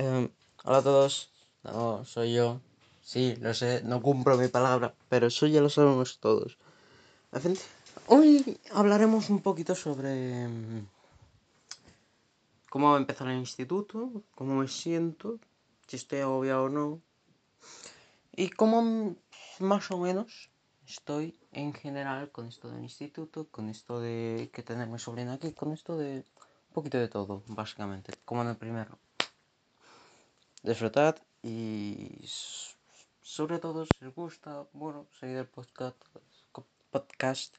Eh, hola a todos. No, soy yo. Sí, lo sé, no cumplo mi palabra, pero eso ya lo sabemos todos. Hoy hablaremos un poquito sobre mm, cómo empezar el instituto, cómo me siento, si estoy agobiado o no, y cómo más o menos estoy en general con esto del instituto, con esto de que tener mi sobrina aquí, con esto de un poquito de todo, básicamente, como en el primero. Disfrutad y sobre todo si os gusta, bueno, seguid el podcast, podcast,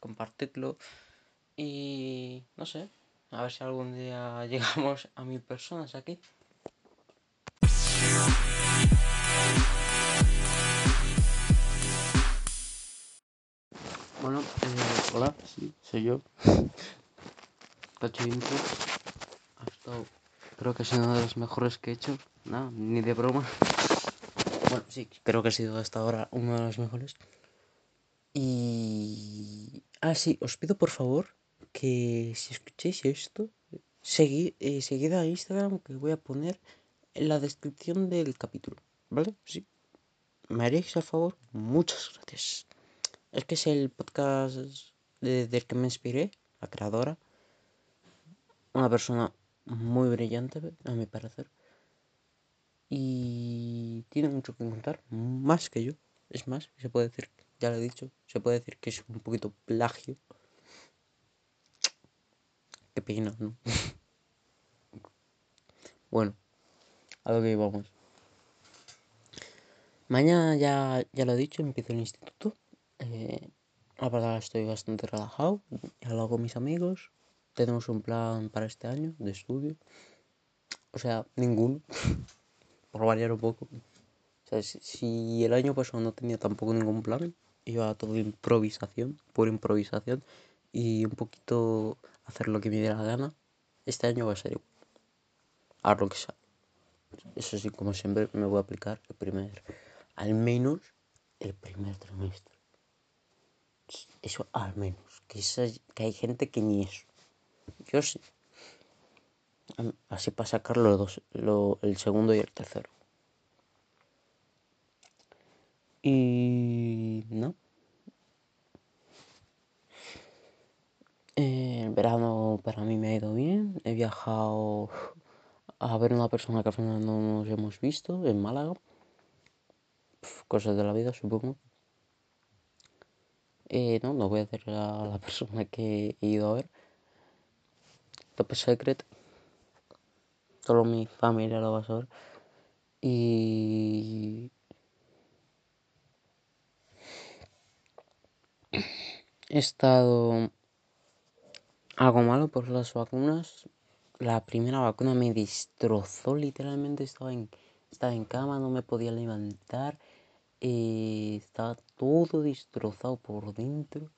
compartidlo y no sé, a ver si algún día llegamos a mil personas aquí. Bueno, eh, hola, sí, soy yo. Cacho intro. Ha estado, creo que ha sido una de las mejores que he hecho. No, ni de broma. Bueno, sí, creo que ha sido hasta ahora uno de los mejores. Y... Ah, sí, os pido por favor que si escuchéis esto, seguid, eh, seguid a Instagram que voy a poner en la descripción del capítulo. ¿Vale? Sí. ¿Me haréis a favor? Muchas gracias. Es que es el podcast del que me inspiré, la creadora. Una persona muy brillante, a mi parecer. Y tiene mucho que contar, más que yo. Es más, se puede decir, ya lo he dicho, se puede decir que es un poquito plagio. Qué pena, ¿no? bueno, a lo que vamos. Mañana ya, ya lo he dicho, empiezo el instituto. Eh, la verdad estoy bastante relajado. He hablado con mis amigos. Tenemos un plan para este año de estudio. O sea, ninguno. Por variar un poco. O sea, si, el año pasado no tenía tampoco ningún plan, iba todo improvisación, por improvisación. Y un poquito hacer lo que me diera la gana. Este año va a ser igual. A lo que sea. Eso sí, como siempre, me voy a aplicar el primer, al menos el primer trimestre. Eso al menos. Que, que hay gente que ni eso. Yo sí. Así para sacar los dos, lo, el segundo y el tercero. Y no. El verano para mí me ha ido bien. He viajado a ver una persona que al final no nos hemos visto en Málaga. cosas de la vida, supongo. Eh, no, no voy a hacer a la persona que he ido a ver. Top Secret. Solo mi familia lo va a saber. Y... He estado algo malo por las vacunas. La primera vacuna me destrozó literalmente. Estaba en, estaba en cama, no me podía levantar. Eh, estaba todo destrozado por dentro.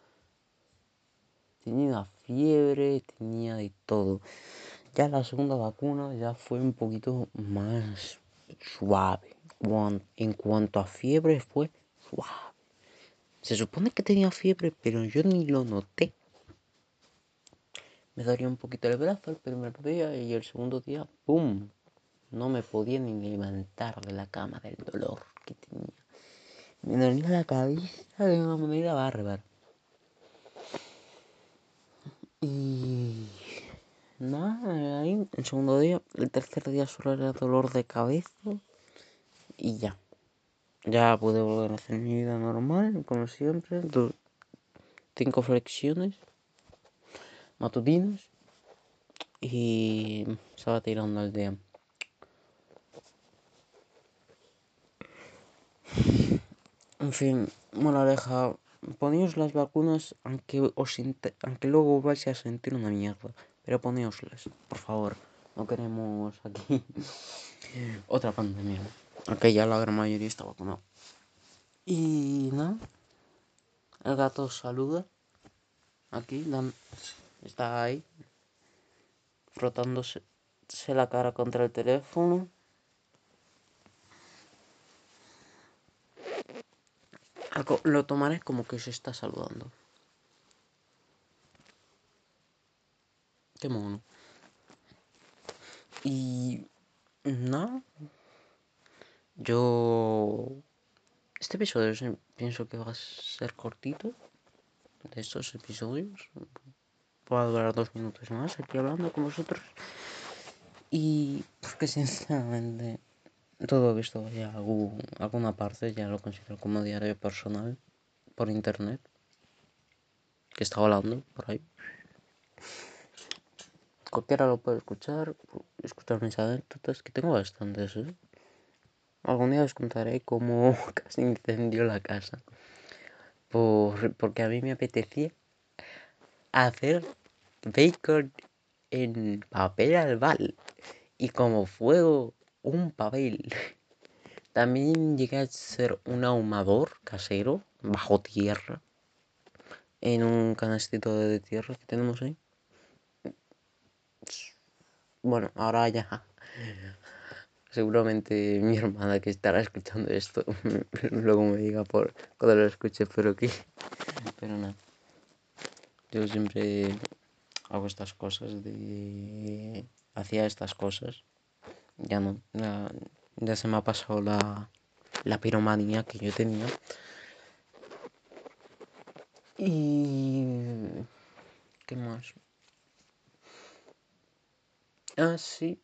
Tenía fiebre, tenía de todo. Ya la segunda vacuna ya fue un poquito más suave. En cuanto a fiebre fue suave. Se supone que tenía fiebre, pero yo ni lo noté. Me daría un poquito el brazo el primer día y el segundo día, ¡pum! No me podía ni levantar de la cama del dolor que tenía. Me dolía la cabeza de una manera bárbara. Y nada, ahí, el segundo día, el tercer día solo era dolor de cabeza y ya. Ya pude volver a hacer mi vida normal, como siempre. cinco flexiones matutinas y estaba tirando al día. En fin, moraleja, poneos las vacunas aunque, os aunque luego vais a sentir una mierda. Pero poneoslas, por favor. No queremos aquí otra pandemia. Aunque ya la gran mayoría está vacunada. Y nada. El gato saluda. Aquí está ahí. Frotándose la cara contra el teléfono. Lo tomaré como que se está saludando. Qué mono. Y No. Yo... Este episodio pienso que va a ser cortito. De estos episodios. Va a durar dos minutos más aquí hablando con vosotros. Y porque sinceramente todo esto ya alguna parte ya lo considero como diario personal por internet. Que está hablando por ahí. Cualquiera lo puede escuchar, escuchar mis anécdotas, que tengo bastantes, ¿eh? Algún día os contaré cómo casi incendió la casa. Por, porque a mí me apetecía hacer bacon en papel albal y como fuego un papel. También llegué a ser un ahumador casero bajo tierra en un canastito de tierra que tenemos ahí. Bueno, ahora ya. Seguramente mi hermana que estará escuchando esto luego me diga por cuando lo escuche, pero que. Pero nada. Yo siempre hago estas cosas de. Hacía estas cosas. Ya no. Ya, se me ha pasado la, la piromanía que yo tenía. Y. ¿Qué más? Ah, sí.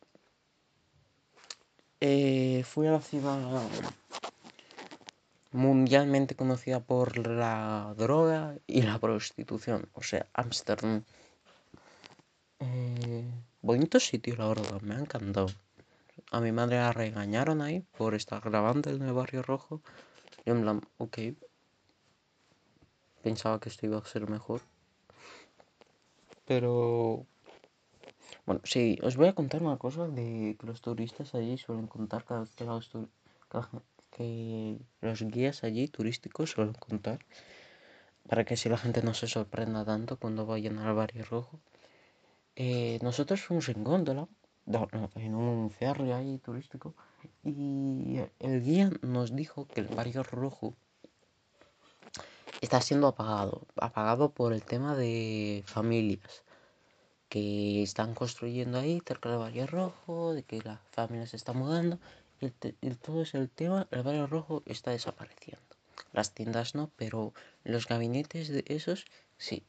Eh, fui a la ciudad mundialmente conocida por la droga y la prostitución, o sea, Ámsterdam. Eh, bonito sitio, la verdad, me ha encantado. A mi madre la regañaron ahí por estar grabando en el barrio rojo. Y en plan, ok. Pensaba que esto iba a ser mejor. Pero bueno, sí, os voy a contar una cosa de que los turistas allí suelen contar cada vez que los, que los guías allí turísticos suelen contar para que si la gente no se sorprenda tanto cuando vayan al barrio rojo. Eh, nosotros fuimos en góndola, en un ferry ahí turístico, y el guía nos dijo que el barrio rojo está siendo apagado, apagado por el tema de familias que están construyendo ahí cerca del Barrio Rojo, de que la familia se está mudando. Y, todo es el tema, el Barrio Rojo está desapareciendo. Las tiendas no, pero los gabinetes de esos, sí,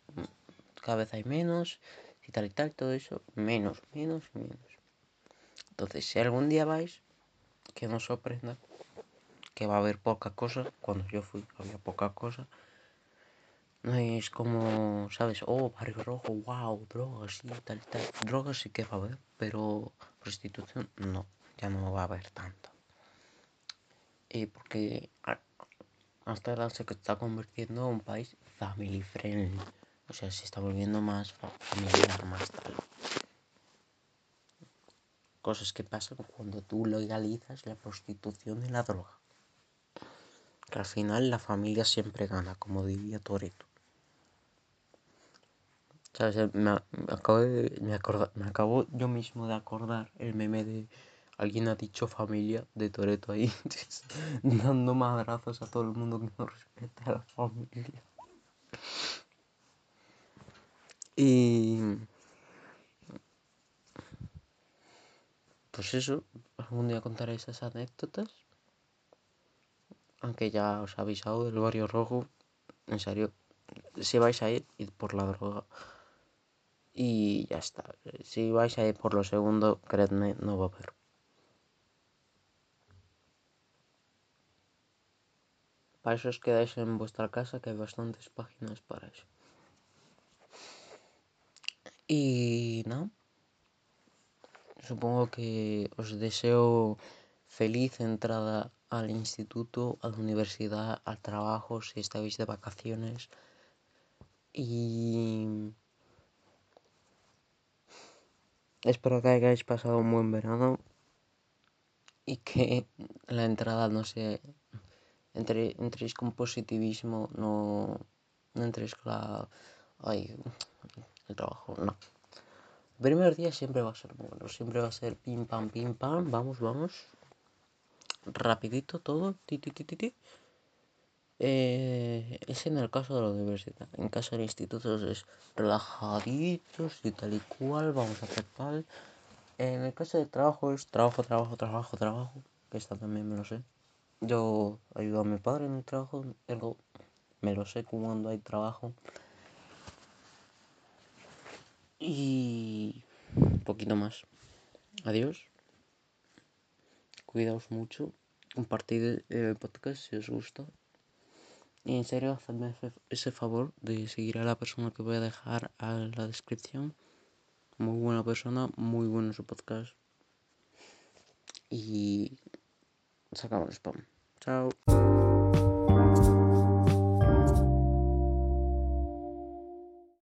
cada vez hay menos, y tal y tal, todo eso, menos, menos, menos. Entonces, si algún día vais, que no sorprenda, que va a haber poca cosa, cuando yo fui había poca cosa, no es como, ¿sabes? Oh, barrio rojo, wow, drogas y tal, tal. Drogas sí que va a haber, pero prostitución no, ya no va a haber tanto. Y porque hasta ahora se está convirtiendo en un país family friendly. O sea, se está volviendo más familiar, más tal. Cosas que pasan cuando tú legalizas la prostitución y la droga. Que al final la familia siempre gana, como diría Toreto. Me, acabo me, acabo yo mismo de acordar el meme de alguien ha dicho familia de Toreto ahí, dando madrazos a todo el mundo que no respeta a la familia. Y. Pues eso, algún día contaré esas anécdotas. Aunque ya os he avisado del barrio rojo. En serio, si vais a ir, id por la droga. Y ya está. Si vais a ir por lo segundo, creedme, no va a haber. Para eso os quedáis en vuestra casa, que hay bastantes páginas para eso. Y no. Supongo que os deseo feliz entrada al instituto, a la universidad, al trabajo, si estáis de vacaciones. Y Espero que hayáis pasado un buen verano y que la entrada no se entre, entréis con positivismo, no, no entréis con la ay, el trabajo, no. El primer día siempre va a ser bueno, siempre va a ser pim pam pim pam, vamos, vamos. Rapidito todo, ti ti ti ti. Eh, es en el caso de la universidad. En caso del instituto es relajaditos y tal y cual. Vamos a hacer tal. En el caso del trabajo es trabajo, trabajo, trabajo, trabajo, que esta también me lo sé. Yo ayudo a mi padre en el trabajo, me lo sé cuando hay trabajo. Y un poquito más. Adiós. Cuidaos mucho. Compartid el podcast si os gusta. Y en serio, hacedme ese favor de seguir a la persona que voy a dejar en la descripción. Muy buena persona, muy bueno su podcast. Y sacamos el spam. Chao.